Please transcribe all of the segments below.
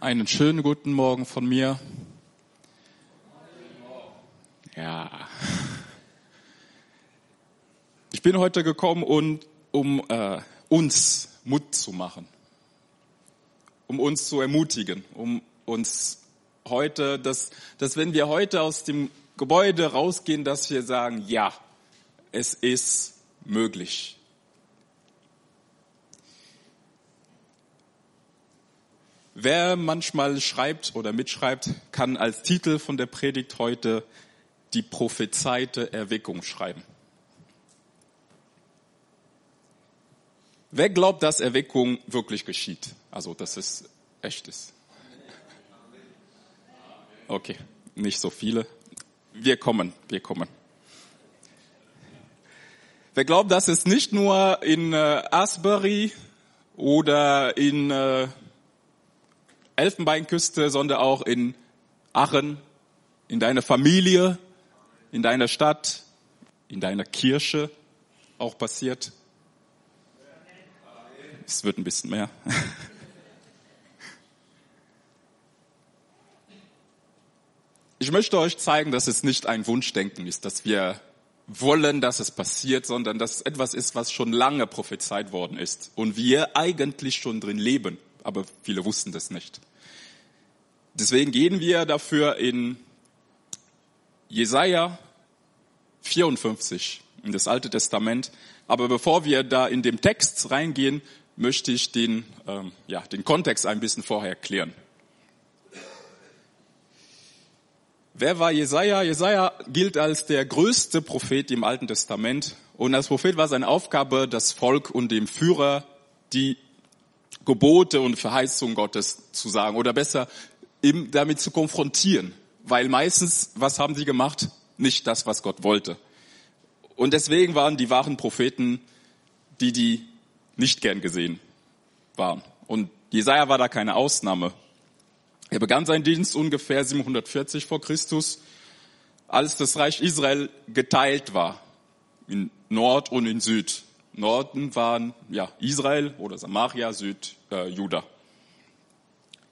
Einen schönen guten Morgen von mir. Ja. Ich bin heute gekommen, um, um äh, uns Mut zu machen, um uns zu ermutigen, um uns heute, dass, dass wenn wir heute aus dem Gebäude rausgehen, dass wir sagen, ja, es ist möglich. Wer manchmal schreibt oder mitschreibt, kann als Titel von der Predigt heute die prophezeite Erweckung schreiben. Wer glaubt, dass Erweckung wirklich geschieht? Also, dass es echt ist. Okay, nicht so viele. Wir kommen, wir kommen. Wer glaubt, dass es nicht nur in äh, Asbury oder in äh, Elfenbeinküste, sondern auch in Aachen, in deiner Familie, in deiner Stadt, in deiner Kirche auch passiert. Es wird ein bisschen mehr. Ich möchte euch zeigen, dass es nicht ein Wunschdenken ist, dass wir wollen, dass es passiert, sondern dass es etwas ist, was schon lange prophezeit worden ist und wir eigentlich schon drin leben, aber viele wussten das nicht. Deswegen gehen wir dafür in Jesaja 54, in das Alte Testament. Aber bevor wir da in dem Text reingehen, möchte ich den, ähm, ja, den Kontext ein bisschen vorher klären. Wer war Jesaja? Jesaja gilt als der größte Prophet im Alten Testament. Und als Prophet war seine Aufgabe, das Volk und dem Führer die Gebote und Verheißungen Gottes zu sagen. Oder besser, eben damit zu konfrontieren. Weil meistens, was haben sie gemacht? Nicht das, was Gott wollte. Und deswegen waren die wahren Propheten die, die nicht gern gesehen waren. Und Jesaja war da keine Ausnahme. Er begann seinen Dienst ungefähr 740 vor Christus, als das Reich Israel geteilt war in Nord und in Süd. Norden waren ja Israel oder Samaria, Süd äh, Juda.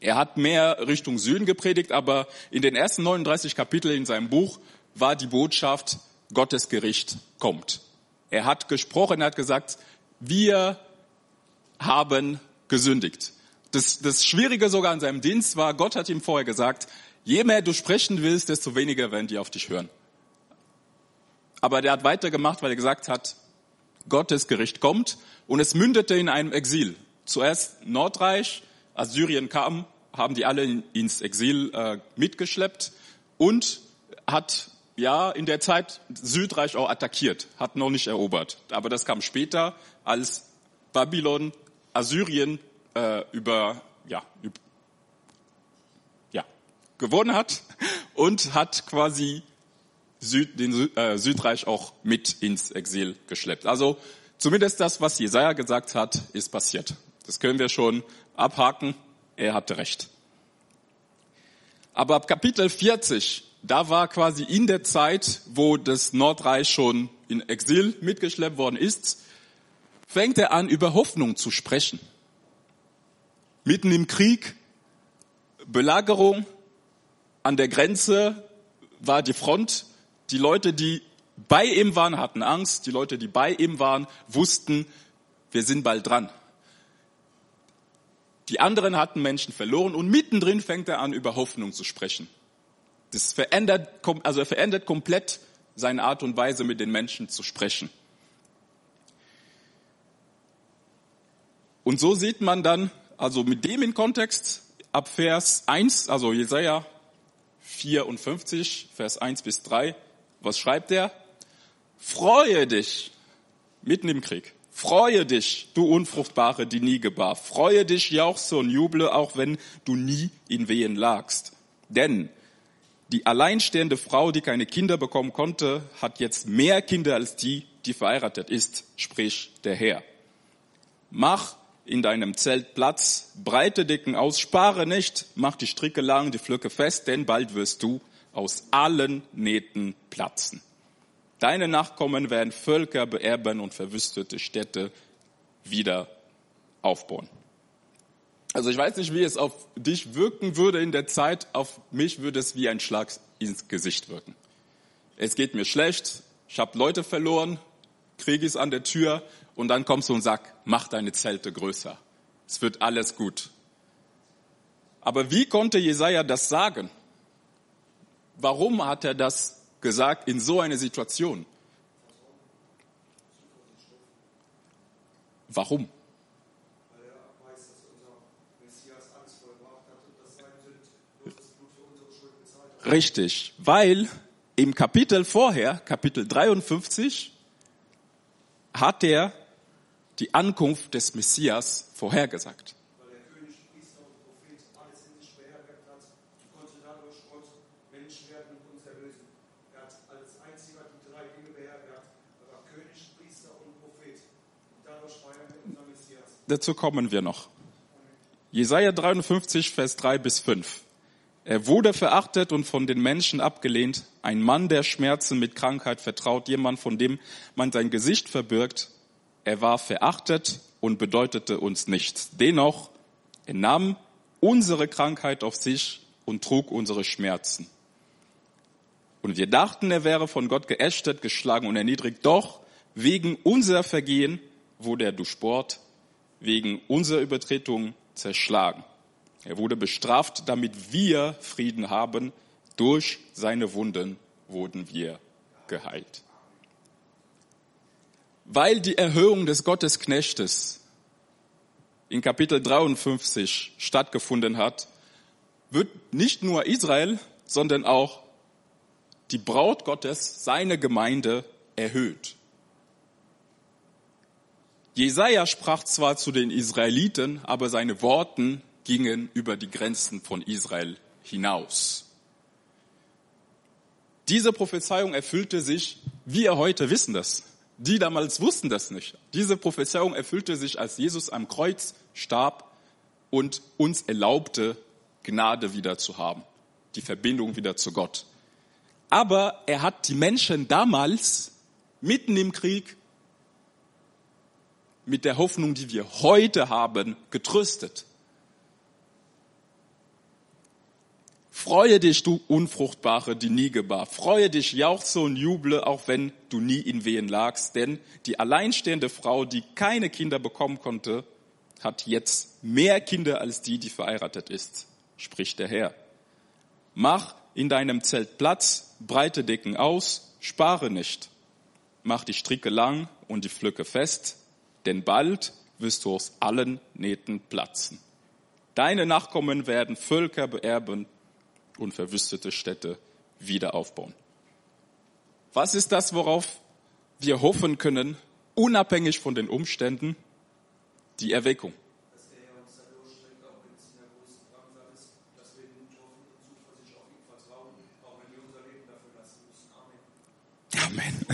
Er hat mehr Richtung Süden gepredigt, aber in den ersten 39 Kapiteln in seinem Buch war die Botschaft, Gottes Gericht kommt. Er hat gesprochen, er hat gesagt, wir haben gesündigt. Das, das Schwierige sogar an seinem Dienst war, Gott hat ihm vorher gesagt, je mehr du sprechen willst, desto weniger werden die auf dich hören. Aber der hat weitergemacht, weil er gesagt hat, Gottes Gericht kommt und es mündete in einem Exil. Zuerst Nordreich, Assyrien kam, haben die alle ins Exil äh, mitgeschleppt und hat ja in der Zeit Südreich auch attackiert, hat noch nicht erobert. Aber das kam später, als Babylon Assyrien äh, über ja, über, ja gewonnen hat und hat quasi Süd, den äh, Südreich auch mit ins Exil geschleppt. Also zumindest das, was Jesaja gesagt hat, ist passiert. Das können wir schon abhaken. Er hatte recht. Aber ab Kapitel 40, da war quasi in der Zeit, wo das Nordreich schon in Exil mitgeschleppt worden ist, fängt er an, über Hoffnung zu sprechen. Mitten im Krieg, Belagerung, an der Grenze war die Front. Die Leute, die bei ihm waren, hatten Angst. Die Leute, die bei ihm waren, wussten, wir sind bald dran. Die anderen hatten Menschen verloren und mittendrin fängt er an, über Hoffnung zu sprechen. Das verändert, also er verändert komplett seine Art und Weise, mit den Menschen zu sprechen. Und so sieht man dann, also mit dem in Kontext, ab Vers 1, also Jesaja 54, Vers 1 bis 3, was schreibt er? Freue dich mitten im Krieg. Freue dich, du Unfruchtbare, die nie gebar. Freue dich, jauchze und juble, auch wenn du nie in Wehen lagst. Denn die alleinstehende Frau, die keine Kinder bekommen konnte, hat jetzt mehr Kinder als die, die verheiratet ist, spricht der Herr. Mach in deinem Zelt Platz, breite Decken aus, spare nicht, mach die Stricke lang, die Flöcke fest, denn bald wirst du aus allen Nähten platzen. Deine Nachkommen werden Völker beerben und verwüstete Städte wieder aufbauen. Also ich weiß nicht, wie es auf dich wirken würde in der Zeit. Auf mich würde es wie ein Schlag ins Gesicht wirken. Es geht mir schlecht, ich habe Leute verloren, Krieg ist an der Tür und dann kommst du und sagst, mach deine Zelte größer. Es wird alles gut. Aber wie konnte Jesaja das sagen? Warum hat er das gesagt in so einer Situation? Warum? Richtig, weil im Kapitel vorher, Kapitel 53, hat er die Ankunft des Messias vorhergesagt. Weil der König, Priester und Prophet alles in sich beherbergt hat, konnte dadurch Gott Mensch werden und uns erlösen. Er hat als einziger die drei Dinge beherbergt. Er war König, Priester und Prophet. Und dadurch feiern wir unser Messias. Dazu kommen wir noch. Jesaja 53, Vers 3 bis 5. Er wurde verachtet und von den Menschen abgelehnt, ein Mann, der Schmerzen mit Krankheit vertraut, jemand, von dem man sein Gesicht verbirgt. Er war verachtet und bedeutete uns nichts. Dennoch, er nahm unsere Krankheit auf sich und trug unsere Schmerzen. Und wir dachten, er wäre von Gott geächtet, geschlagen und erniedrigt. Doch wegen unserer Vergehen wurde er durchbohrt, wegen unserer Übertretung zerschlagen. Er wurde bestraft, damit wir Frieden haben. Durch seine Wunden wurden wir geheilt. Weil die Erhöhung des Gottesknechtes in Kapitel 53 stattgefunden hat, wird nicht nur Israel, sondern auch die Braut Gottes, seine Gemeinde, erhöht. Jesaja sprach zwar zu den Israeliten, aber seine Worten gingen über die Grenzen von Israel hinaus. Diese Prophezeiung erfüllte sich, wir heute wissen das. Die damals wussten das nicht. Diese Prophezeiung erfüllte sich, als Jesus am Kreuz starb und uns erlaubte, Gnade wieder zu haben, die Verbindung wieder zu Gott. Aber er hat die Menschen damals mitten im Krieg mit der Hoffnung, die wir heute haben, getröstet. Freue dich, du Unfruchtbare, die nie gebar. Freue dich, jauchze und juble, auch wenn du nie in Wehen lagst. Denn die alleinstehende Frau, die keine Kinder bekommen konnte, hat jetzt mehr Kinder als die, die verheiratet ist, spricht der Herr. Mach in deinem Zelt Platz, breite Decken aus, spare nicht. Mach die Stricke lang und die Pflücke fest, denn bald wirst du aus allen Nähten platzen. Deine Nachkommen werden Völker beerben und verwüstete Städte wieder aufbauen. Was ist das, worauf wir hoffen können, unabhängig von den Umständen? Die Erweckung. Amen.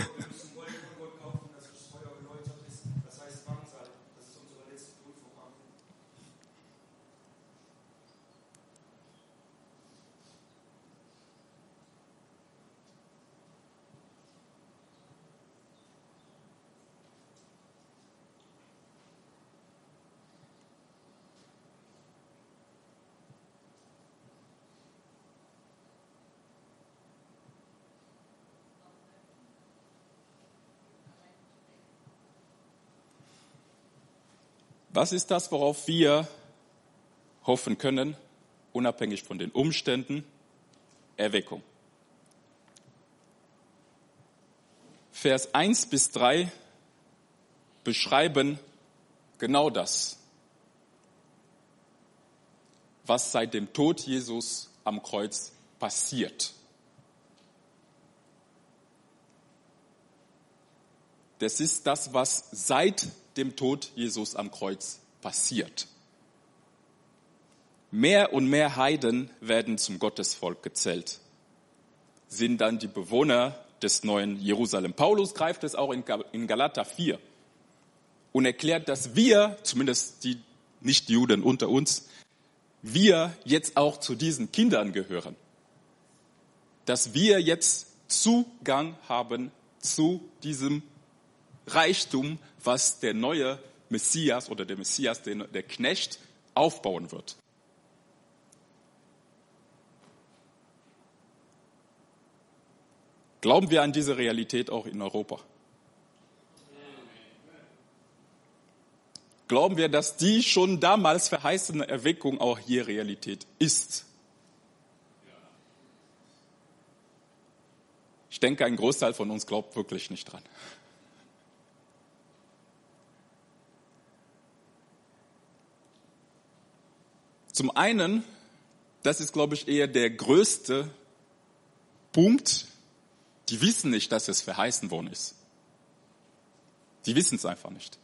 Was ist das, worauf wir hoffen können, unabhängig von den Umständen? Erweckung. Vers 1 bis 3 beschreiben genau das, was seit dem Tod Jesus am Kreuz passiert. Das ist das, was seit dem Tod Jesus am Kreuz passiert. Mehr und mehr Heiden werden zum Gottesvolk gezählt, sind dann die Bewohner des neuen Jerusalem. Paulus greift es auch in Galater 4 und erklärt, dass wir, zumindest die Nichtjuden unter uns, wir jetzt auch zu diesen Kindern gehören. Dass wir jetzt Zugang haben zu diesem Reichtum, was der neue Messias oder der Messias, der Knecht aufbauen wird. Glauben wir an diese Realität auch in Europa? Glauben wir, dass die schon damals verheißene Erweckung auch hier Realität ist? Ich denke, ein Großteil von uns glaubt wirklich nicht dran. Zum einen, das ist, glaube ich, eher der größte Punkt, die wissen nicht, dass es verheißen worden ist. Die wissen es einfach nicht.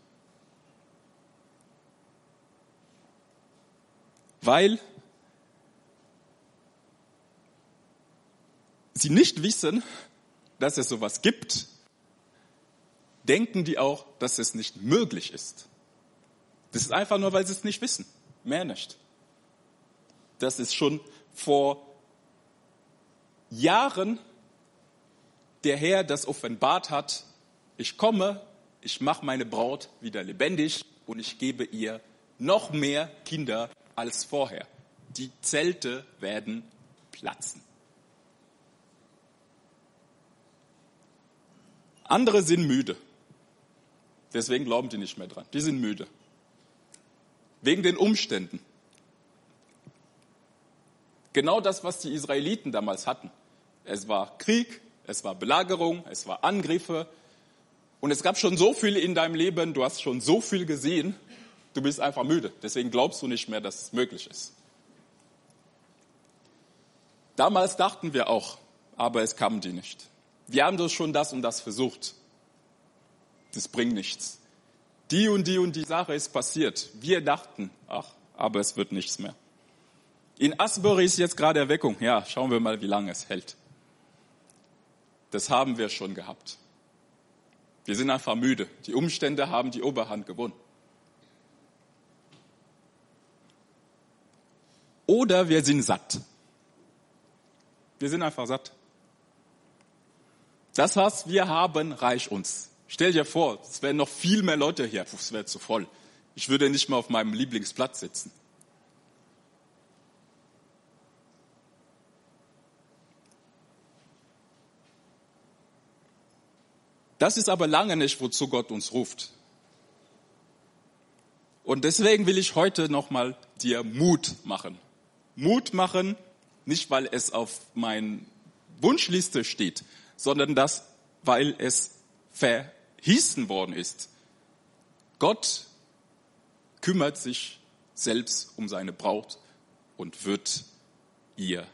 Weil sie nicht wissen, dass es sowas gibt, denken die auch, dass es nicht möglich ist. Das ist einfach nur, weil sie es nicht wissen. Mehr nicht. Das ist schon vor Jahren der Herr das offenbart hat, ich komme, ich mache meine Braut wieder lebendig und ich gebe ihr noch mehr Kinder als vorher. Die Zelte werden platzen. Andere sind müde. Deswegen glauben die nicht mehr dran. Die sind müde. Wegen den Umständen. Genau das, was die Israeliten damals hatten. Es war Krieg, es war Belagerung, es war Angriffe. Und es gab schon so viel in deinem Leben, du hast schon so viel gesehen, du bist einfach müde. Deswegen glaubst du nicht mehr, dass es möglich ist. Damals dachten wir auch, aber es kamen die nicht. Wir haben doch schon das und das versucht. Das bringt nichts. Die und die und die Sache ist passiert. Wir dachten, ach, aber es wird nichts mehr. In Asbury ist jetzt gerade Erweckung. Ja, schauen wir mal, wie lange es hält das haben wir schon gehabt. Wir sind einfach müde. Die Umstände haben die Oberhand gewonnen. Oder wir sind satt. Wir sind einfach satt. Das, was wir haben, reicht uns. Stell dir vor, es wären noch viel mehr Leute hier. Puh, es wäre zu voll. Ich würde nicht mehr auf meinem Lieblingsplatz sitzen. Das ist aber lange nicht, wozu Gott uns ruft. Und deswegen will ich heute nochmal dir Mut machen. Mut machen, nicht weil es auf mein Wunschliste steht, sondern das, weil es verhießen worden ist. Gott kümmert sich selbst um seine Braut und wird ihr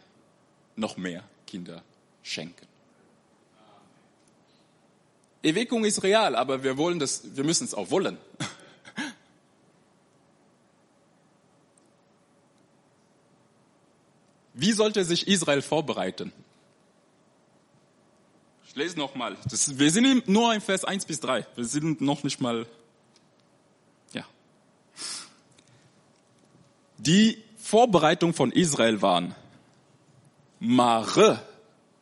noch mehr Kinder schenken. Erweckung ist real, aber wir wollen das, wir müssen es auch wollen. Wie sollte sich Israel vorbereiten? Ich lese nochmal. Wir sind nur in Vers 1 bis 3. Wir sind noch nicht mal, ja. Die Vorbereitung von Israel waren, mache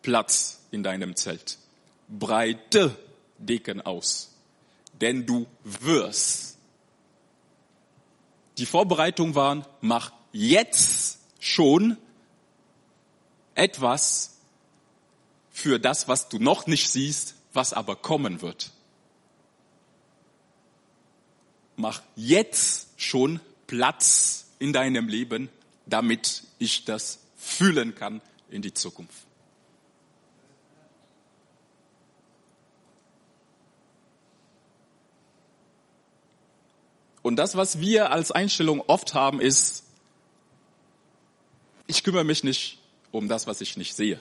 Platz in deinem Zelt. Breite Deken aus, denn du wirst. Die Vorbereitung waren, mach jetzt schon etwas für das, was du noch nicht siehst, was aber kommen wird. Mach jetzt schon Platz in deinem Leben, damit ich das fühlen kann in die Zukunft. Und das, was wir als Einstellung oft haben, ist, ich kümmere mich nicht um das, was ich nicht sehe.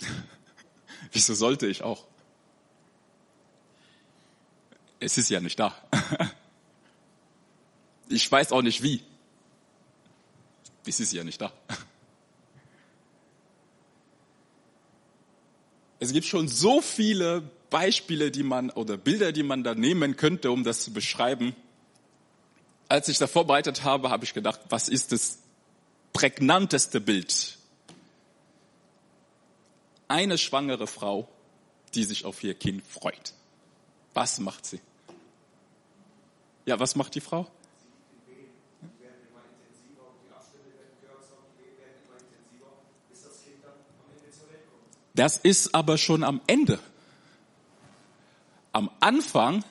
Wieso sollte ich auch? Es ist ja nicht da. ich weiß auch nicht wie. Es ist ja nicht da. Es gibt schon so viele Beispiele, die man oder Bilder, die man da nehmen könnte, um das zu beschreiben als ich das vorbereitet habe, habe ich gedacht, was ist das prägnanteste Bild? Eine schwangere Frau, die sich auf ihr Kind freut. Was macht sie? Ja, was macht die Frau? Das ist aber schon am Ende. Am Anfang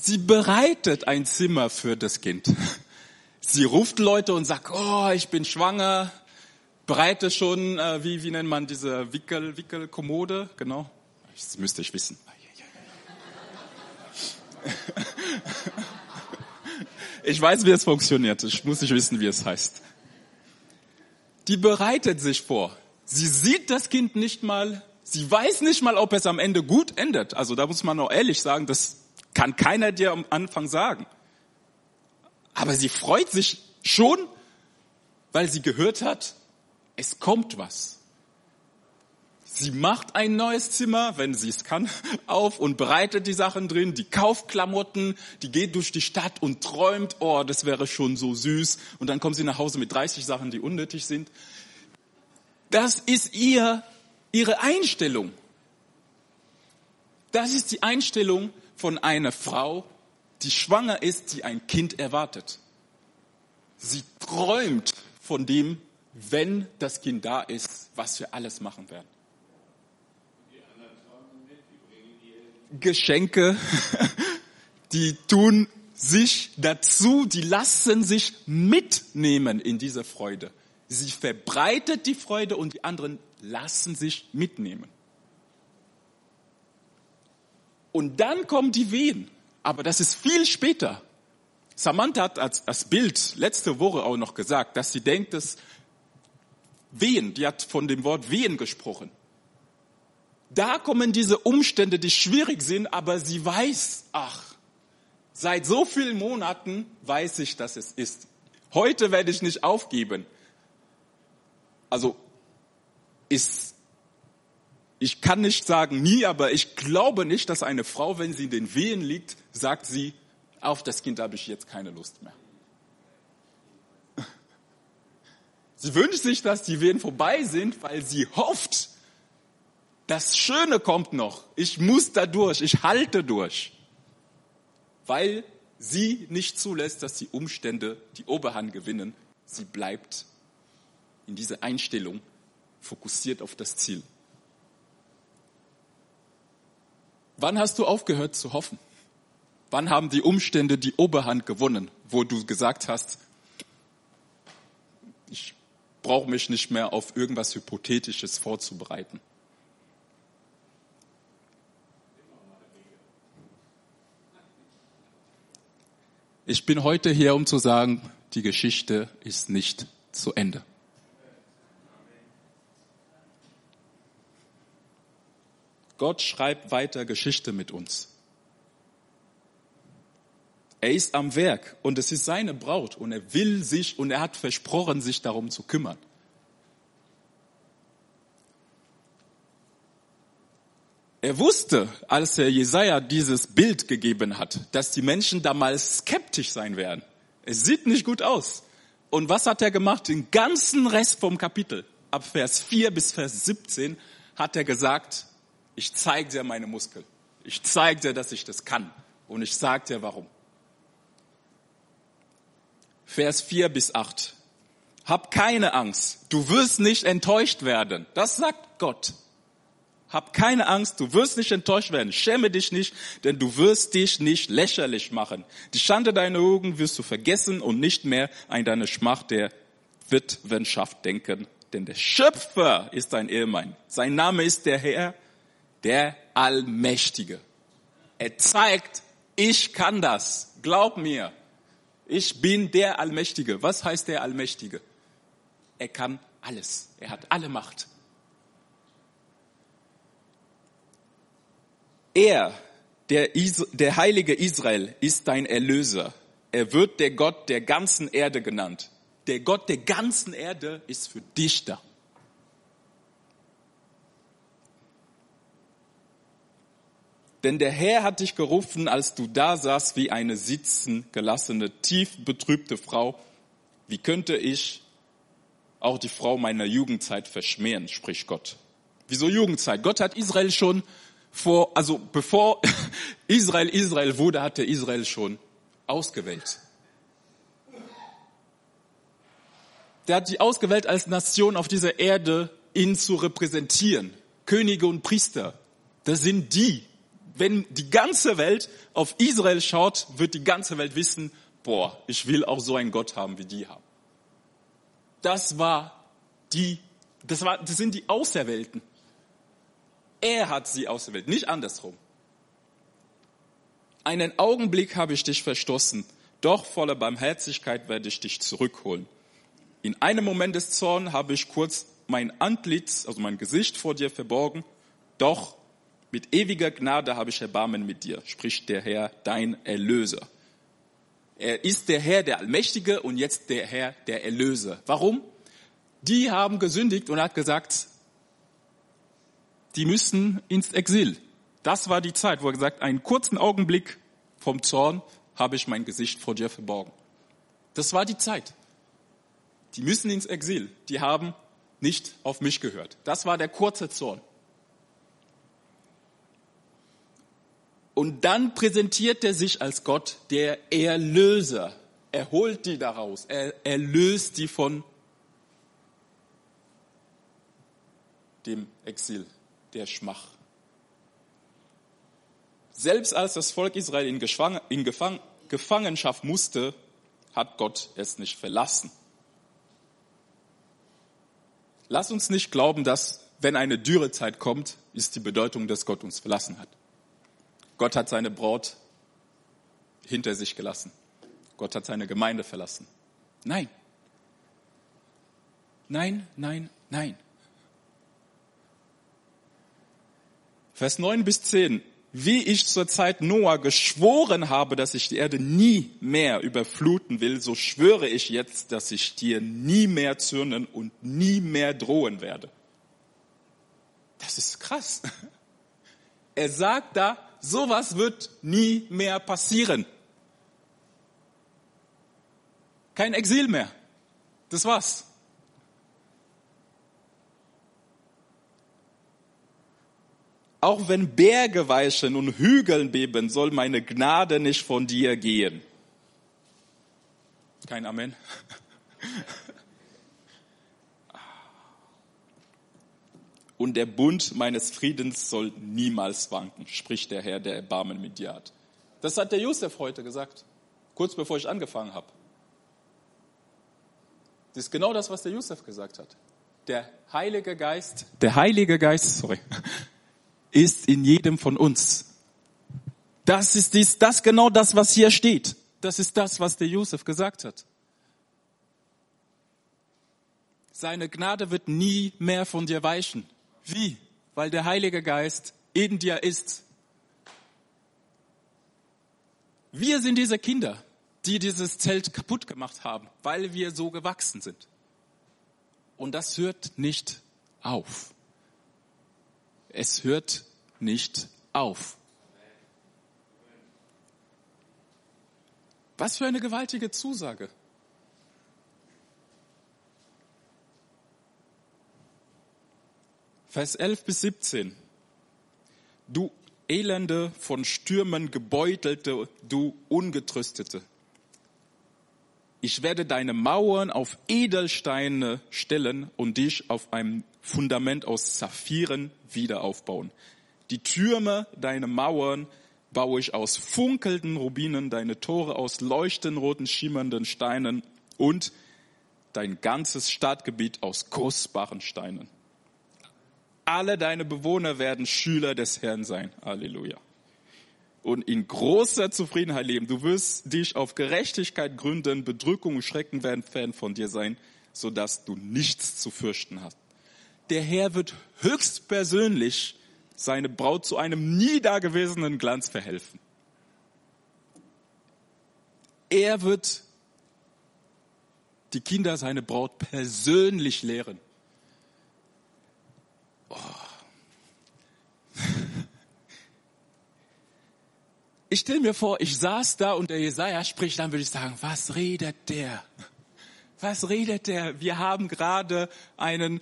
sie bereitet ein Zimmer für das Kind. Sie ruft Leute und sagt, oh, ich bin schwanger, bereite schon, äh, wie, wie nennt man diese Wickel, Wickelkommode, genau. Das müsste ich wissen. Ich weiß, wie es funktioniert. Ich muss nicht wissen, wie es heißt. Die bereitet sich vor. Sie sieht das Kind nicht mal. Sie weiß nicht mal, ob es am Ende gut endet. Also da muss man auch ehrlich sagen, das kann keiner dir am Anfang sagen. Aber sie freut sich schon, weil sie gehört hat, es kommt was. Sie macht ein neues Zimmer, wenn sie es kann, auf und bereitet die Sachen drin, die kauft Klamotten, die geht durch die Stadt und träumt, oh, das wäre schon so süß. Und dann kommt sie nach Hause mit 30 Sachen, die unnötig sind. Das ist ihr, ihre Einstellung. Das ist die Einstellung von einer Frau, die schwanger ist, die ein Kind erwartet. Sie träumt von dem, wenn das Kind da ist, was wir alles machen werden. Geschenke, die tun sich dazu, die lassen sich mitnehmen in diese Freude. Sie verbreitet die Freude und die anderen lassen sich mitnehmen. Und dann kommen die Wehen. Aber das ist viel später. Samantha hat als, als Bild letzte Woche auch noch gesagt, dass sie denkt, dass Wehen, die hat von dem Wort Wehen gesprochen da kommen diese Umstände, die schwierig sind, aber sie weiß, ach, seit so vielen Monaten weiß ich, dass es ist. Heute werde ich nicht aufgeben. Also ist, ich kann nicht sagen nie, aber ich glaube nicht, dass eine Frau, wenn sie in den Wehen liegt, sagt sie, auf das Kind habe ich jetzt keine Lust mehr. Sie wünscht sich, dass die Wehen vorbei sind, weil sie hofft, das Schöne kommt noch. Ich muss da durch. Ich halte durch. Weil sie nicht zulässt, dass die Umstände die Oberhand gewinnen. Sie bleibt in dieser Einstellung fokussiert auf das Ziel. Wann hast du aufgehört zu hoffen? Wann haben die Umstände die Oberhand gewonnen, wo du gesagt hast, ich brauche mich nicht mehr auf irgendwas Hypothetisches vorzubereiten? Ich bin heute hier, um zu sagen, die Geschichte ist nicht zu Ende. Gott schreibt weiter Geschichte mit uns. Er ist am Werk und es ist seine Braut und er will sich und er hat versprochen, sich darum zu kümmern. Er wusste, als er Jesaja dieses Bild gegeben hat, dass die Menschen damals skeptisch sein werden. Es sieht nicht gut aus. Und was hat er gemacht? Den ganzen Rest vom Kapitel, ab Vers 4 bis Vers 17, hat er gesagt, ich zeige dir meine Muskeln. Ich zeige dir, dass ich das kann. Und ich sage dir warum. Vers 4 bis 8. Hab keine Angst. Du wirst nicht enttäuscht werden. Das sagt Gott. Hab keine Angst, du wirst nicht enttäuscht werden. Schäme dich nicht, denn du wirst dich nicht lächerlich machen. Die Schande deiner Augen wirst du vergessen und nicht mehr an deine Schmach der Witwenschaft denken. Denn der Schöpfer ist dein Ehemann. Sein Name ist der Herr, der Allmächtige. Er zeigt, ich kann das. Glaub mir. Ich bin der Allmächtige. Was heißt der Allmächtige? Er kann alles. Er hat alle Macht. Er, der, Is der heilige Israel, ist dein Erlöser. Er wird der Gott der ganzen Erde genannt. Der Gott der ganzen Erde ist für dich da. Denn der Herr hat dich gerufen, als du da saßt wie eine sitzen gelassene, tief betrübte Frau. Wie könnte ich auch die Frau meiner Jugendzeit verschmähen, spricht Gott. Wieso Jugendzeit? Gott hat Israel schon vor, also bevor Israel Israel wurde, hatte Israel schon ausgewählt. Der hat die ausgewählt als Nation auf dieser Erde, ihn zu repräsentieren. Könige und Priester, das sind die. Wenn die ganze Welt auf Israel schaut, wird die ganze Welt wissen, boah, ich will auch so einen Gott haben, wie die haben. Das war die, das war, das sind die Auserwählten. Er hat sie auserwählt, nicht andersrum. Einen Augenblick habe ich dich verstoßen, doch voller Barmherzigkeit werde ich dich zurückholen. In einem Moment des Zorns habe ich kurz mein Antlitz, also mein Gesicht vor dir verborgen, doch mit ewiger Gnade habe ich Erbarmen mit dir, spricht der Herr, dein Erlöser. Er ist der Herr, der Allmächtige und jetzt der Herr, der Erlöser. Warum? Die haben gesündigt und hat gesagt, die müssen ins Exil. Das war die Zeit, wo er gesagt, einen kurzen Augenblick vom Zorn habe ich mein Gesicht vor dir verborgen. Das war die Zeit. Die müssen ins Exil. Die haben nicht auf mich gehört. Das war der kurze Zorn. Und dann präsentiert er sich als Gott, der Erlöser. Er holt die daraus. Er erlöst die von dem Exil, der Schmach. Selbst als das Volk Israel in, Gefangenschaft musste, hat Gott es nicht verlassen. Lass uns nicht glauben, dass wenn eine Dürrezeit kommt, ist die Bedeutung, dass Gott uns verlassen hat. Gott hat seine Braut hinter sich gelassen. Gott hat seine Gemeinde verlassen. Nein. Nein, nein, nein. Vers 9 bis 10 wie ich zur Zeit Noah geschworen habe, dass ich die Erde nie mehr überfluten will, so schwöre ich jetzt, dass ich dir nie mehr zürnen und nie mehr drohen werde. Das ist krass. Er sagt da, sowas wird nie mehr passieren. Kein Exil mehr. Das war's. Auch wenn Berge weichen und Hügeln beben, soll meine Gnade nicht von dir gehen. Kein Amen. Und der Bund meines Friedens soll niemals wanken, spricht der Herr, der Erbarmen mit dir hat. Das hat der Josef heute gesagt, kurz bevor ich angefangen habe. Das ist genau das, was der Josef gesagt hat. Der Heilige Geist, der Heilige Geist, sorry, ist in jedem von uns. Das ist dies, das genau das, was hier steht. Das ist das, was der Josef gesagt hat. Seine Gnade wird nie mehr von dir weichen. Wie? Weil der Heilige Geist in dir ist. Wir sind diese Kinder, die dieses Zelt kaputt gemacht haben, weil wir so gewachsen sind. Und das hört nicht auf. Es hört nicht auf. Was für eine gewaltige Zusage. Vers 11 bis 17. Du Elende, von Stürmen gebeutelte, du Ungetröstete. Ich werde deine Mauern auf Edelsteine stellen und dich auf einem Fundament aus Saphiren wieder aufbauen. Die Türme deine Mauern baue ich aus funkelnden Rubinen, deine Tore aus leuchtend roten, schimmernden Steinen und dein ganzes Stadtgebiet aus kostbaren Steinen. Alle deine Bewohner werden Schüler des Herrn sein. Halleluja und in großer Zufriedenheit leben. Du wirst dich auf Gerechtigkeit gründen, Bedrückung und Schrecken werden Fan von dir sein, sodass du nichts zu fürchten hast. Der Herr wird höchstpersönlich seine Braut zu einem nie dagewesenen Glanz verhelfen. Er wird die Kinder seine Braut persönlich lehren. Oh. Ich stelle mir vor, ich saß da und der Jesaja spricht, dann würde ich sagen, was redet der? Was redet der? Wir haben gerade einen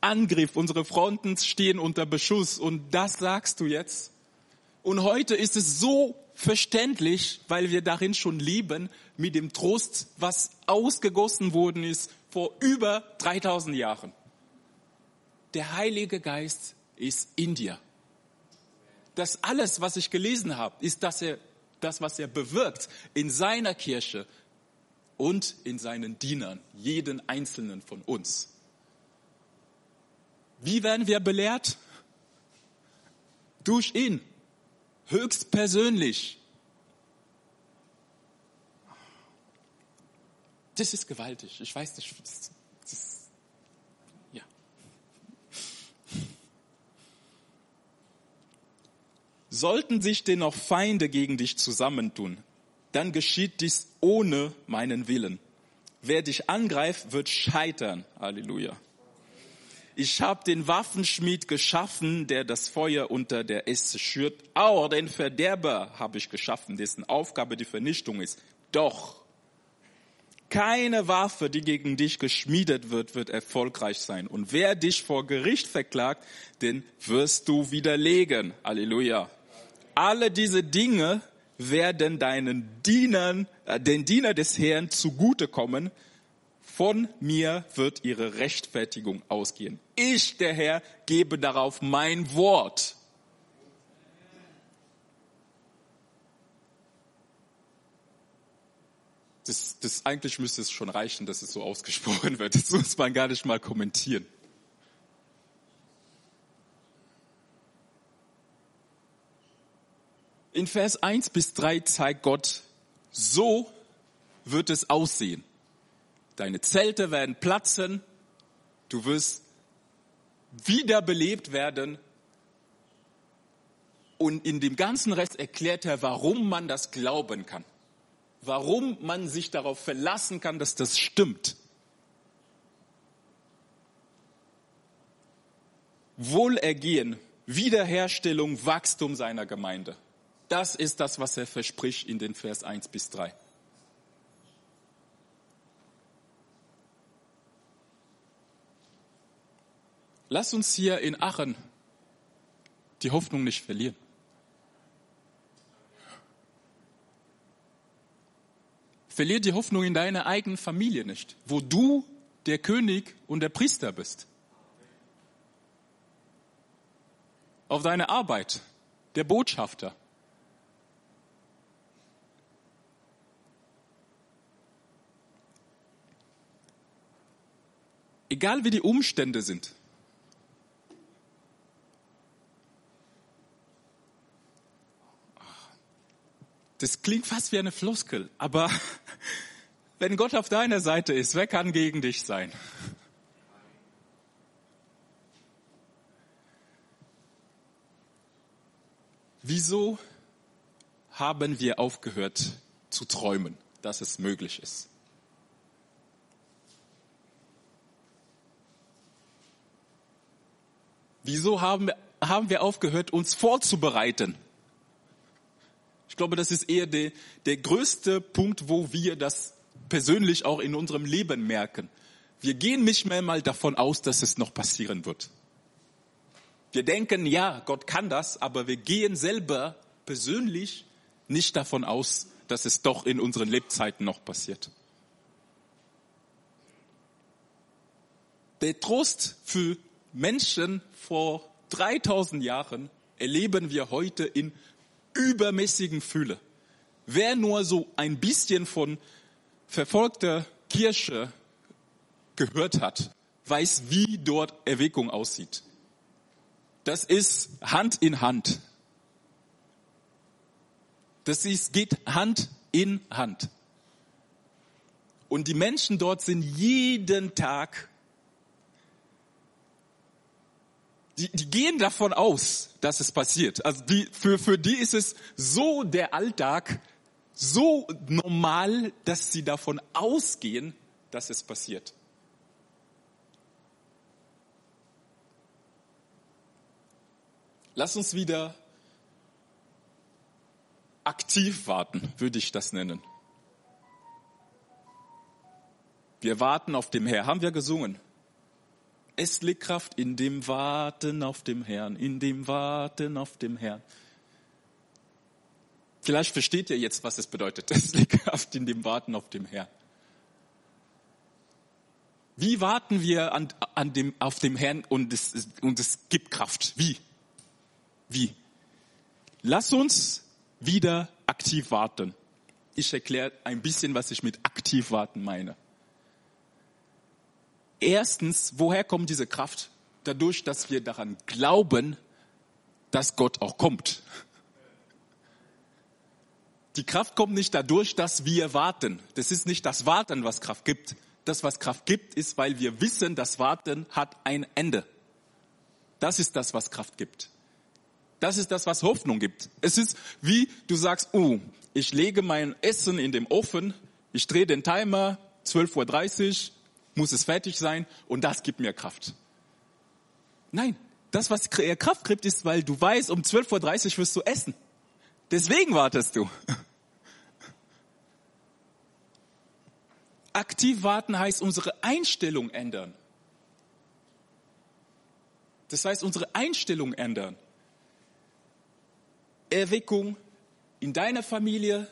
Angriff, unsere Fronten stehen unter Beschuss und das sagst du jetzt? Und heute ist es so verständlich, weil wir darin schon leben, mit dem Trost, was ausgegossen worden ist vor über 3000 Jahren. Der Heilige Geist ist in dir. Das alles, was ich gelesen habe, ist, dass er das, was er bewirkt in seiner Kirche und in seinen Dienern, jeden einzelnen von uns. Wie werden wir belehrt? Durch ihn, höchstpersönlich. Das ist gewaltig. Ich weiß nicht. Das, das, ja. Sollten sich denn noch Feinde gegen dich zusammentun, dann geschieht dies ohne meinen Willen. Wer dich angreift, wird scheitern. Halleluja. Ich habe den Waffenschmied geschaffen, der das Feuer unter der Äste schürt. Auch den Verderber habe ich geschaffen, dessen Aufgabe die Vernichtung ist. Doch keine Waffe, die gegen dich geschmiedet wird, wird erfolgreich sein. Und wer dich vor Gericht verklagt, den wirst du widerlegen. Halleluja. Alle diese Dinge werden deinen Dienern, äh, den Diener des Herrn zugutekommen. Von mir wird ihre Rechtfertigung ausgehen. Ich, der Herr, gebe darauf mein Wort. das, das, eigentlich müsste es schon reichen, dass es so ausgesprochen wird. Das muss man gar nicht mal kommentieren. In Vers 1 bis 3 zeigt Gott, so wird es aussehen. Deine Zelte werden platzen, du wirst wiederbelebt werden. Und in dem ganzen Rest erklärt er, warum man das glauben kann warum man sich darauf verlassen kann, dass das stimmt. Wohlergehen, Wiederherstellung, Wachstum seiner Gemeinde. Das ist das, was er verspricht in den Vers 1 bis 3. Lass uns hier in Aachen die Hoffnung nicht verlieren. Verlier die Hoffnung in deine eigene Familie nicht, wo du der König und der Priester bist. Auf deine Arbeit, der Botschafter. Egal wie die Umstände sind, Das klingt fast wie eine Floskel, aber wenn Gott auf deiner Seite ist, wer kann gegen dich sein? Wieso haben wir aufgehört zu träumen, dass es möglich ist? Wieso haben wir, haben wir aufgehört, uns vorzubereiten? Ich glaube, das ist eher der, der größte Punkt, wo wir das persönlich auch in unserem Leben merken. Wir gehen nicht mehr mal davon aus, dass es noch passieren wird. Wir denken, ja, Gott kann das, aber wir gehen selber persönlich nicht davon aus, dass es doch in unseren Lebzeiten noch passiert. Der Trost für Menschen vor 3000 Jahren erleben wir heute in übermäßigen Fühle. Wer nur so ein bisschen von verfolgter Kirche gehört hat, weiß, wie dort Erweckung aussieht. Das ist Hand in Hand. Das ist, geht Hand in Hand. Und die Menschen dort sind jeden Tag die, die gehen davon aus, dass es passiert. Also die, für, für die ist es so der Alltag, so normal, dass sie davon ausgehen, dass es passiert. Lass uns wieder aktiv warten, würde ich das nennen. Wir warten auf dem Herr. Haben wir gesungen? Es liegt Kraft in dem Warten auf dem Herrn, in dem Warten auf dem Herrn. Vielleicht versteht ihr jetzt, was es bedeutet. Es liegt Kraft in dem Warten auf dem Herrn. Wie warten wir an, an dem, auf dem Herrn und es, und es gibt Kraft? Wie? Wie? Lass uns wieder aktiv warten. Ich erkläre ein bisschen, was ich mit aktiv warten meine. Erstens, woher kommt diese Kraft? Dadurch, dass wir daran glauben, dass Gott auch kommt. Die Kraft kommt nicht dadurch, dass wir warten. Das ist nicht das Warten, was Kraft gibt. Das, was Kraft gibt, ist, weil wir wissen, das Warten hat ein Ende. Das ist das, was Kraft gibt. Das ist das, was Hoffnung gibt. Es ist wie du sagst, oh, ich lege mein Essen in den Ofen, ich drehe den Timer, 12.30 Uhr, muss es fertig sein und das gibt mir Kraft. Nein, das, was Kraft gibt, ist, weil du weißt, um 12.30 Uhr wirst du essen. Deswegen wartest du. Aktiv warten heißt unsere Einstellung ändern. Das heißt unsere Einstellung ändern. Erweckung in deiner Familie,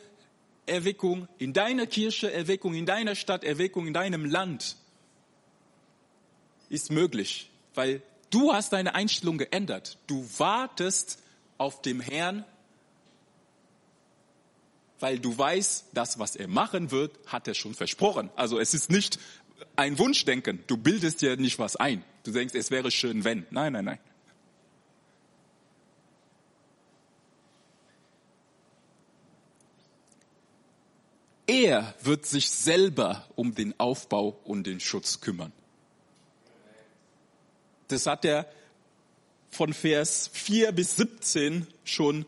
Erweckung in deiner Kirche, Erweckung in deiner Stadt, Erweckung in deinem Land ist möglich, weil du hast deine Einstellung geändert. Du wartest auf dem Herrn weil du weißt, das, was er machen wird, hat er schon versprochen. Also es ist nicht ein Wunschdenken. Du bildest dir nicht was ein. Du denkst, es wäre schön, wenn. Nein, nein, nein. Er wird sich selber um den Aufbau und den Schutz kümmern. Das hat er von Vers 4 bis 17 schon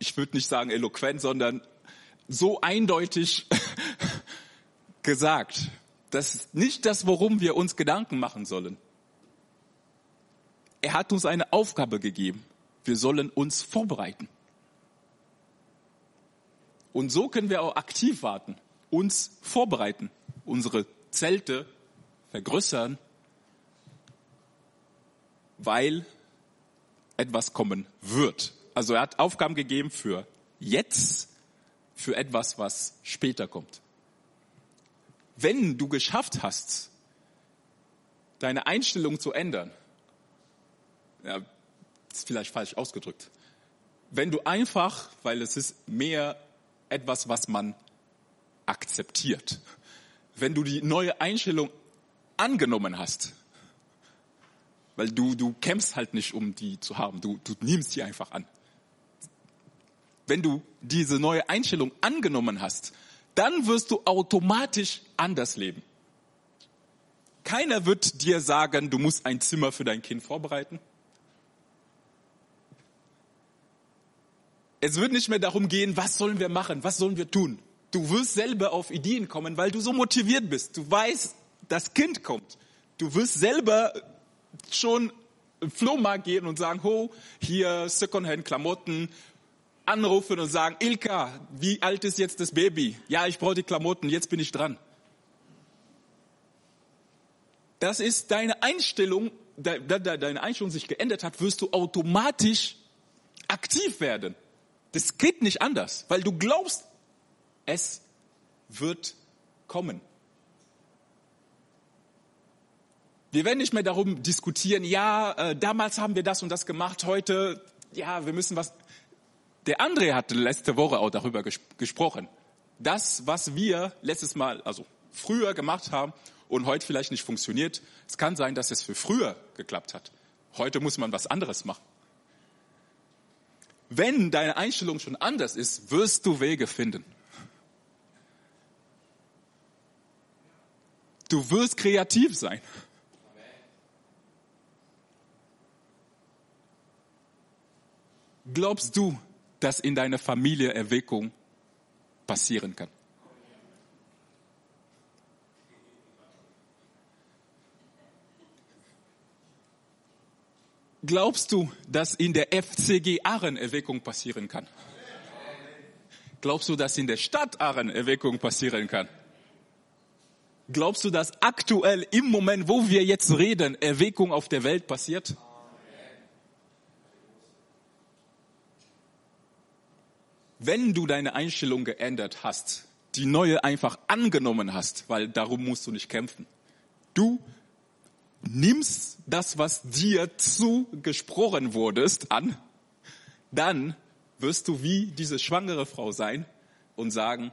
ich würde nicht sagen eloquent, sondern so eindeutig gesagt. Das ist nicht das, worum wir uns Gedanken machen sollen. Er hat uns eine Aufgabe gegeben. Wir sollen uns vorbereiten. Und so können wir auch aktiv warten, uns vorbereiten, unsere Zelte vergrößern, weil etwas kommen wird. Also er hat Aufgaben gegeben für jetzt, für etwas, was später kommt. Wenn du geschafft hast, deine Einstellung zu ändern, ja, ist vielleicht falsch ausgedrückt. Wenn du einfach, weil es ist mehr etwas, was man akzeptiert, wenn du die neue Einstellung angenommen hast, weil du, du kämpfst halt nicht, um die zu haben, du, du nimmst sie einfach an wenn du diese neue Einstellung angenommen hast, dann wirst du automatisch anders leben. Keiner wird dir sagen, du musst ein Zimmer für dein Kind vorbereiten. Es wird nicht mehr darum gehen, was sollen wir machen, was sollen wir tun. Du wirst selber auf Ideen kommen, weil du so motiviert bist. Du weißt, das Kind kommt. Du wirst selber schon im Flohmarkt gehen und sagen, ho, hier Secondhand-Klamotten, anrufen und sagen, Ilka, wie alt ist jetzt das Baby? Ja, ich brauche die Klamotten, jetzt bin ich dran. Das ist deine Einstellung, da, da deine Einstellung sich geändert hat, wirst du automatisch aktiv werden. Das geht nicht anders, weil du glaubst, es wird kommen. Wir werden nicht mehr darum diskutieren, ja, äh, damals haben wir das und das gemacht, heute, ja, wir müssen was. Der André hatte letzte Woche auch darüber ges gesprochen. Das, was wir letztes Mal, also früher gemacht haben und heute vielleicht nicht funktioniert, es kann sein, dass es für früher geklappt hat. Heute muss man was anderes machen. Wenn deine Einstellung schon anders ist, wirst du Wege finden. Du wirst kreativ sein. Glaubst du, dass in deiner Familie Erweckung passieren kann. Glaubst du, dass in der FCG Aachen Erweckung passieren kann? Glaubst du, dass in der Stadt Aachen Erweckung passieren kann? Glaubst du, dass aktuell im Moment, wo wir jetzt reden, Erweckung auf der Welt passiert? wenn du deine Einstellung geändert hast, die neue einfach angenommen hast, weil darum musst du nicht kämpfen. Du nimmst das, was dir zugesprochen wurdest, an, dann wirst du wie diese schwangere Frau sein und sagen,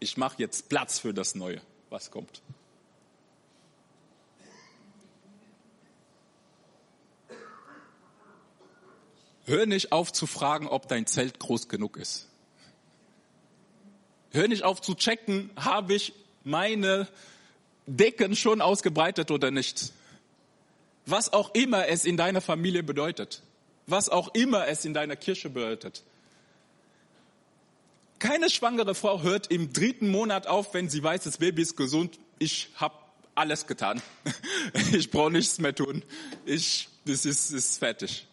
ich mache jetzt Platz für das Neue, was kommt. Hör nicht auf zu fragen, ob dein Zelt groß genug ist. Hör nicht auf zu checken, habe ich meine Decken schon ausgebreitet oder nicht. Was auch immer es in deiner Familie bedeutet. Was auch immer es in deiner Kirche bedeutet. Keine schwangere Frau hört im dritten Monat auf, wenn sie weiß, das Baby ist gesund. Ich habe alles getan. Ich brauche nichts mehr tun. Ich, das ist, ist fertig.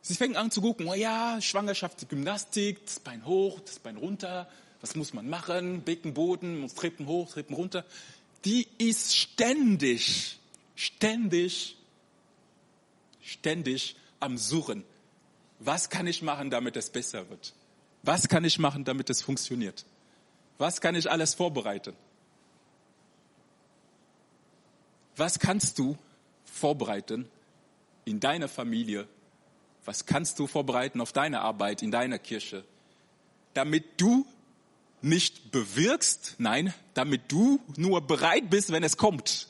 Sie fängt an zu gucken, oh ja, Schwangerschaft, Gymnastik, das Bein hoch, das Bein runter, was muss man machen, Beckenboden, muss Treppen hoch, Treppen runter. Die ist ständig, ständig, ständig am Suchen. Was kann ich machen, damit es besser wird? Was kann ich machen, damit es funktioniert? Was kann ich alles vorbereiten? Was kannst du vorbereiten in deiner Familie, was kannst du vorbereiten auf deine Arbeit in deiner Kirche, damit du nicht bewirkst, nein, damit du nur bereit bist, wenn es kommt.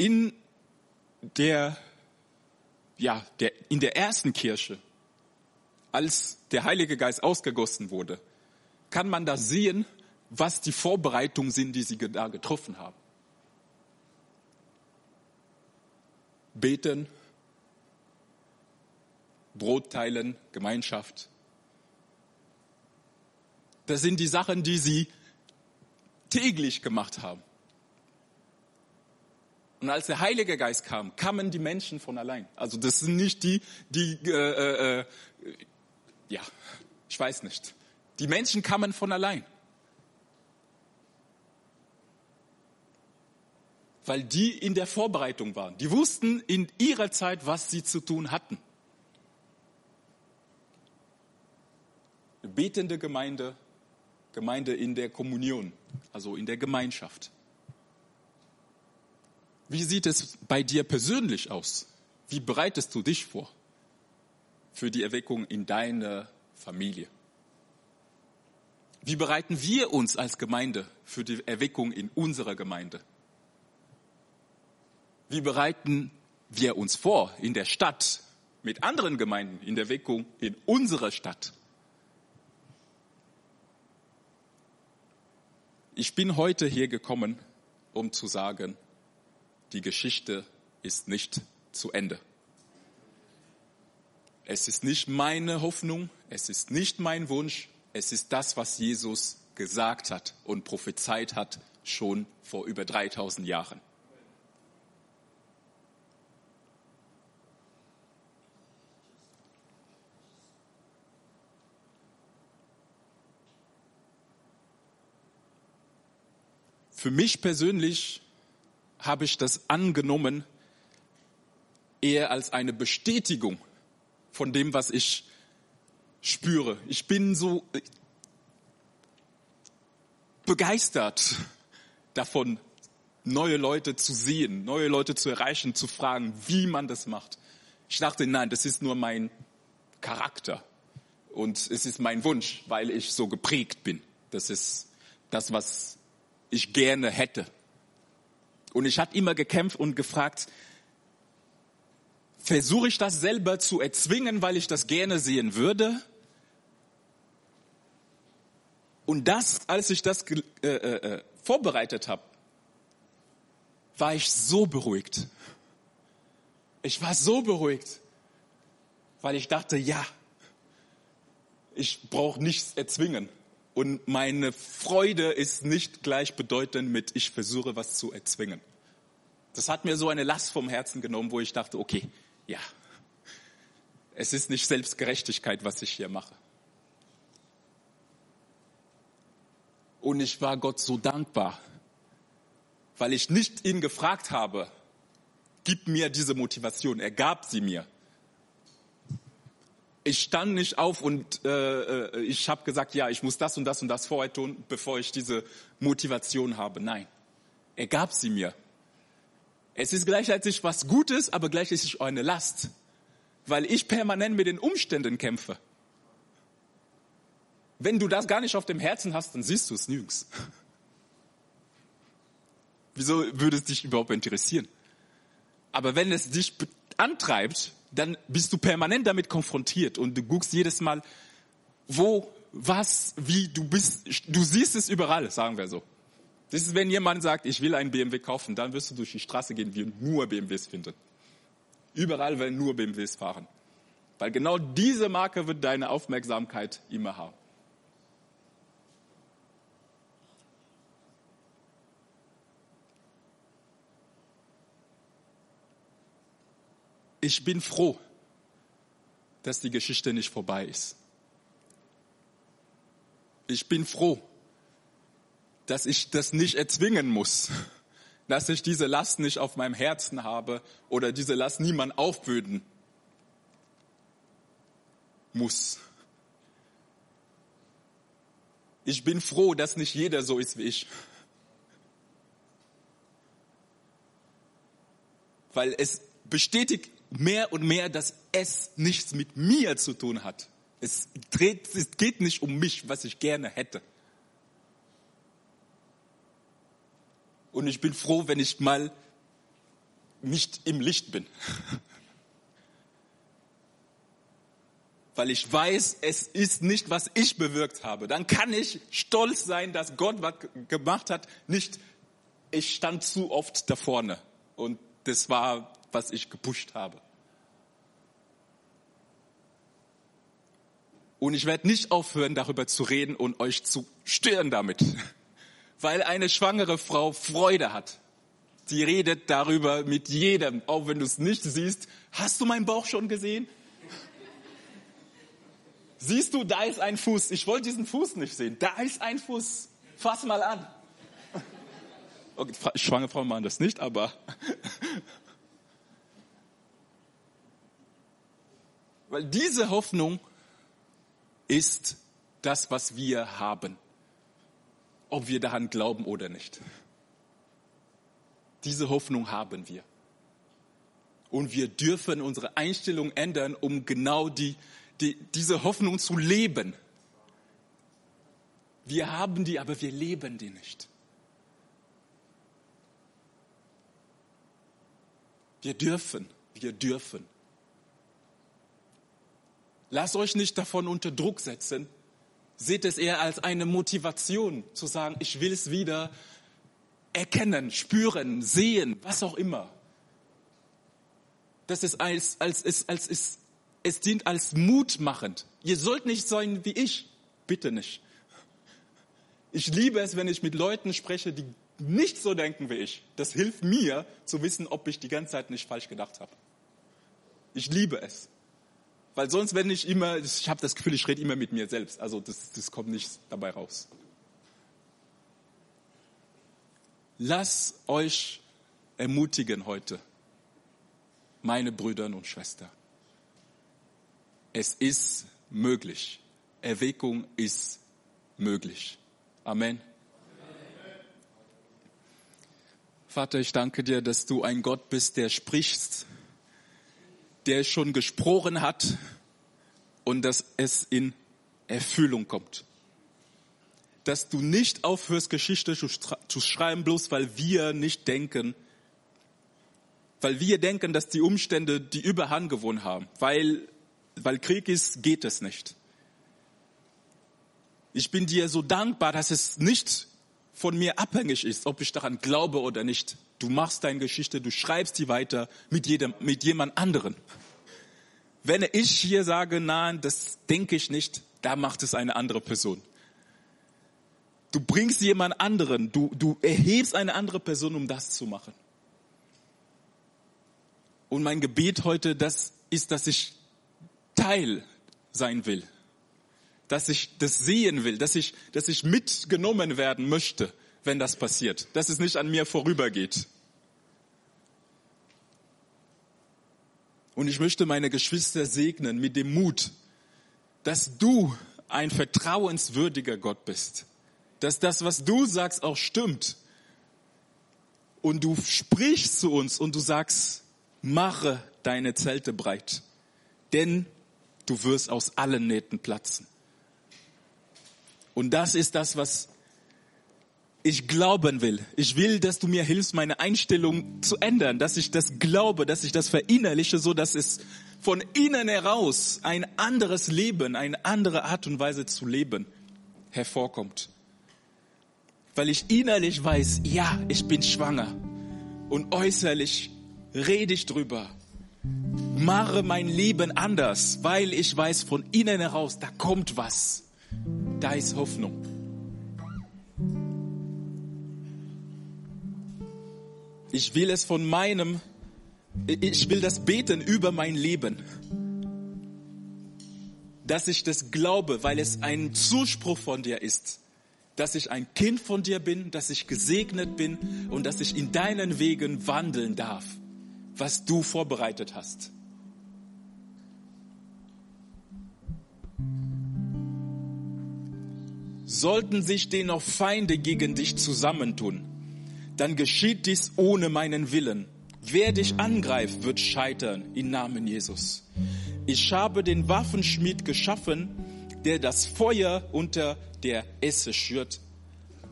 In der, ja, der, in der ersten Kirche, als der Heilige Geist ausgegossen wurde, kann man da sehen, was die Vorbereitungen sind, die sie da getroffen haben. Beten, Brot teilen, Gemeinschaft. Das sind die Sachen, die sie täglich gemacht haben. Und als der Heilige Geist kam, kamen die Menschen von allein. Also das sind nicht die, die, äh, äh, äh ja, ich weiß nicht. Die Menschen kamen von allein. weil die in der Vorbereitung waren. Die wussten in ihrer Zeit, was sie zu tun hatten. Eine betende Gemeinde, Gemeinde in der Kommunion, also in der Gemeinschaft. Wie sieht es bei dir persönlich aus? Wie bereitest du dich vor für die Erweckung in deiner Familie? Wie bereiten wir uns als Gemeinde für die Erweckung in unserer Gemeinde? Wie bereiten wir uns vor in der Stadt mit anderen Gemeinden in der Wirkung in unserer Stadt? Ich bin heute hier gekommen, um zu sagen, die Geschichte ist nicht zu Ende. Es ist nicht meine Hoffnung, es ist nicht mein Wunsch, es ist das, was Jesus gesagt hat und prophezeit hat schon vor über 3000 Jahren. Für mich persönlich habe ich das angenommen eher als eine Bestätigung von dem, was ich spüre. Ich bin so begeistert davon, neue Leute zu sehen, neue Leute zu erreichen, zu fragen, wie man das macht. Ich dachte, nein, das ist nur mein Charakter und es ist mein Wunsch, weil ich so geprägt bin. Das ist das, was ich gerne hätte. Und ich hatte immer gekämpft und gefragt, versuche ich das selber zu erzwingen, weil ich das gerne sehen würde? Und das, als ich das äh, äh, äh, vorbereitet habe, war ich so beruhigt. Ich war so beruhigt, weil ich dachte, ja, ich brauche nichts erzwingen. Und meine Freude ist nicht gleichbedeutend mit, ich versuche was zu erzwingen. Das hat mir so eine Last vom Herzen genommen, wo ich dachte, okay, ja, es ist nicht Selbstgerechtigkeit, was ich hier mache. Und ich war Gott so dankbar, weil ich nicht ihn gefragt habe, gibt mir diese Motivation. Er gab sie mir. Ich stand nicht auf und äh, äh ich habe gesagt, ja, ich muss das und das und das vorher tun, bevor ich diese Motivation habe. Nein, er gab sie mir. Es ist gleichzeitig was Gutes, aber gleichzeitig auch eine Last, weil ich permanent mit den Umständen kämpfe. Wenn du das gar nicht auf dem Herzen hast, dann siehst du es nirgends. Wieso würde es dich überhaupt interessieren? Aber wenn es dich antreibt, dann bist du permanent damit konfrontiert und du guckst jedes Mal, wo, was, wie, du bist, du siehst es überall, sagen wir so. Das ist, wenn jemand sagt, ich will einen BMW kaufen, dann wirst du durch die Straße gehen, wie nur BMWs finden. Überall werden nur BMWs fahren. Weil genau diese Marke wird deine Aufmerksamkeit immer haben. Ich bin froh, dass die Geschichte nicht vorbei ist. Ich bin froh, dass ich das nicht erzwingen muss, dass ich diese Last nicht auf meinem Herzen habe oder diese Last niemand aufbürden muss. Ich bin froh, dass nicht jeder so ist wie ich. Weil es bestätigt mehr und mehr, dass es nichts mit mir zu tun hat. Es, dreht, es geht nicht um mich, was ich gerne hätte. Und ich bin froh, wenn ich mal nicht im Licht bin. Weil ich weiß, es ist nicht, was ich bewirkt habe. Dann kann ich stolz sein, dass Gott was gemacht hat. Nicht, ich stand zu oft da vorne. Und das war was ich gepusht habe. Und ich werde nicht aufhören, darüber zu reden und euch zu stören damit. Weil eine schwangere Frau Freude hat. Sie redet darüber mit jedem, auch wenn du es nicht siehst. Hast du meinen Bauch schon gesehen? Siehst du, da ist ein Fuß. Ich wollte diesen Fuß nicht sehen. Da ist ein Fuß. Fass mal an. Okay, schwangere Frauen machen das nicht, aber Weil diese Hoffnung ist das, was wir haben, ob wir daran glauben oder nicht. Diese Hoffnung haben wir. Und wir dürfen unsere Einstellung ändern, um genau die, die, diese Hoffnung zu leben. Wir haben die, aber wir leben die nicht. Wir dürfen, wir dürfen. Lasst euch nicht davon unter Druck setzen. Seht es eher als eine Motivation zu sagen, ich will es wieder erkennen, spüren, sehen, was auch immer. Das ist als, als, als, als, als es dient als mutmachend. Ihr sollt nicht sein wie ich. Bitte nicht. Ich liebe es, wenn ich mit Leuten spreche, die nicht so denken wie ich. Das hilft mir zu wissen, ob ich die ganze Zeit nicht falsch gedacht habe. Ich liebe es. Weil sonst, wenn ich immer, ich habe das Gefühl, ich rede immer mit mir selbst. Also das, das kommt nicht dabei raus. Lass euch ermutigen heute, meine Brüder und Schwestern. Es ist möglich. Erweckung ist möglich. Amen. Vater, ich danke dir, dass du ein Gott bist, der sprichst der schon gesprochen hat und dass es in Erfüllung kommt. Dass du nicht aufhörst, Geschichte zu schreiben, bloß weil wir nicht denken, weil wir denken, dass die Umstände die Überhand gewonnen haben. Weil, weil Krieg ist, geht es nicht. Ich bin dir so dankbar, dass es nicht von mir abhängig ist, ob ich daran glaube oder nicht. Du machst deine Geschichte, du schreibst sie weiter mit jedem, mit jemand anderen. Wenn ich hier sage, nein, das denke ich nicht, da macht es eine andere Person. Du bringst jemand anderen, du, du erhebst eine andere Person, um das zu machen. Und mein Gebet heute, das ist, dass ich Teil sein will dass ich das sehen will, dass ich, dass ich mitgenommen werden möchte, wenn das passiert, dass es nicht an mir vorübergeht. Und ich möchte meine Geschwister segnen mit dem Mut, dass du ein vertrauenswürdiger Gott bist. Dass das, was du sagst, auch stimmt. Und du sprichst zu uns und du sagst, mache deine Zelte breit. Denn du wirst aus allen Nähten platzen. Und das ist das, was ich glauben will. Ich will, dass du mir hilfst, meine Einstellung zu ändern, dass ich das glaube, dass ich das verinnerliche, so dass es von innen heraus ein anderes Leben, eine andere Art und Weise zu leben hervorkommt. Weil ich innerlich weiß, ja, ich bin schwanger und äußerlich rede ich drüber. Mache mein Leben anders, weil ich weiß von innen heraus, da kommt was. Da ist Hoffnung. Ich will es von meinem, ich will das beten über mein Leben. Dass ich das glaube, weil es ein Zuspruch von dir ist. Dass ich ein Kind von dir bin, dass ich gesegnet bin und dass ich in deinen Wegen wandeln darf, was du vorbereitet hast. Sollten sich dennoch Feinde gegen dich zusammentun, dann geschieht dies ohne meinen Willen. Wer dich angreift, wird scheitern im Namen Jesus. Ich habe den Waffenschmied geschaffen, der das Feuer unter der Esse schürt.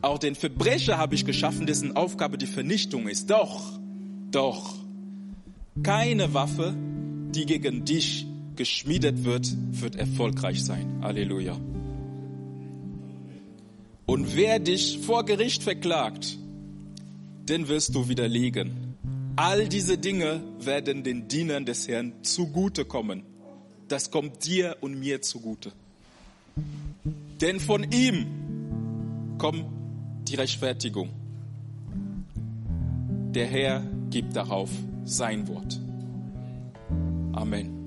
Auch den Verbrecher habe ich geschaffen, dessen Aufgabe die Vernichtung ist. Doch, doch, keine Waffe, die gegen dich geschmiedet wird, wird erfolgreich sein. Halleluja. Und wer dich vor Gericht verklagt, den wirst du widerlegen. All diese Dinge werden den Dienern des Herrn zugutekommen. Das kommt dir und mir zugute. Denn von ihm kommt die Rechtfertigung. Der Herr gibt darauf sein Wort. Amen.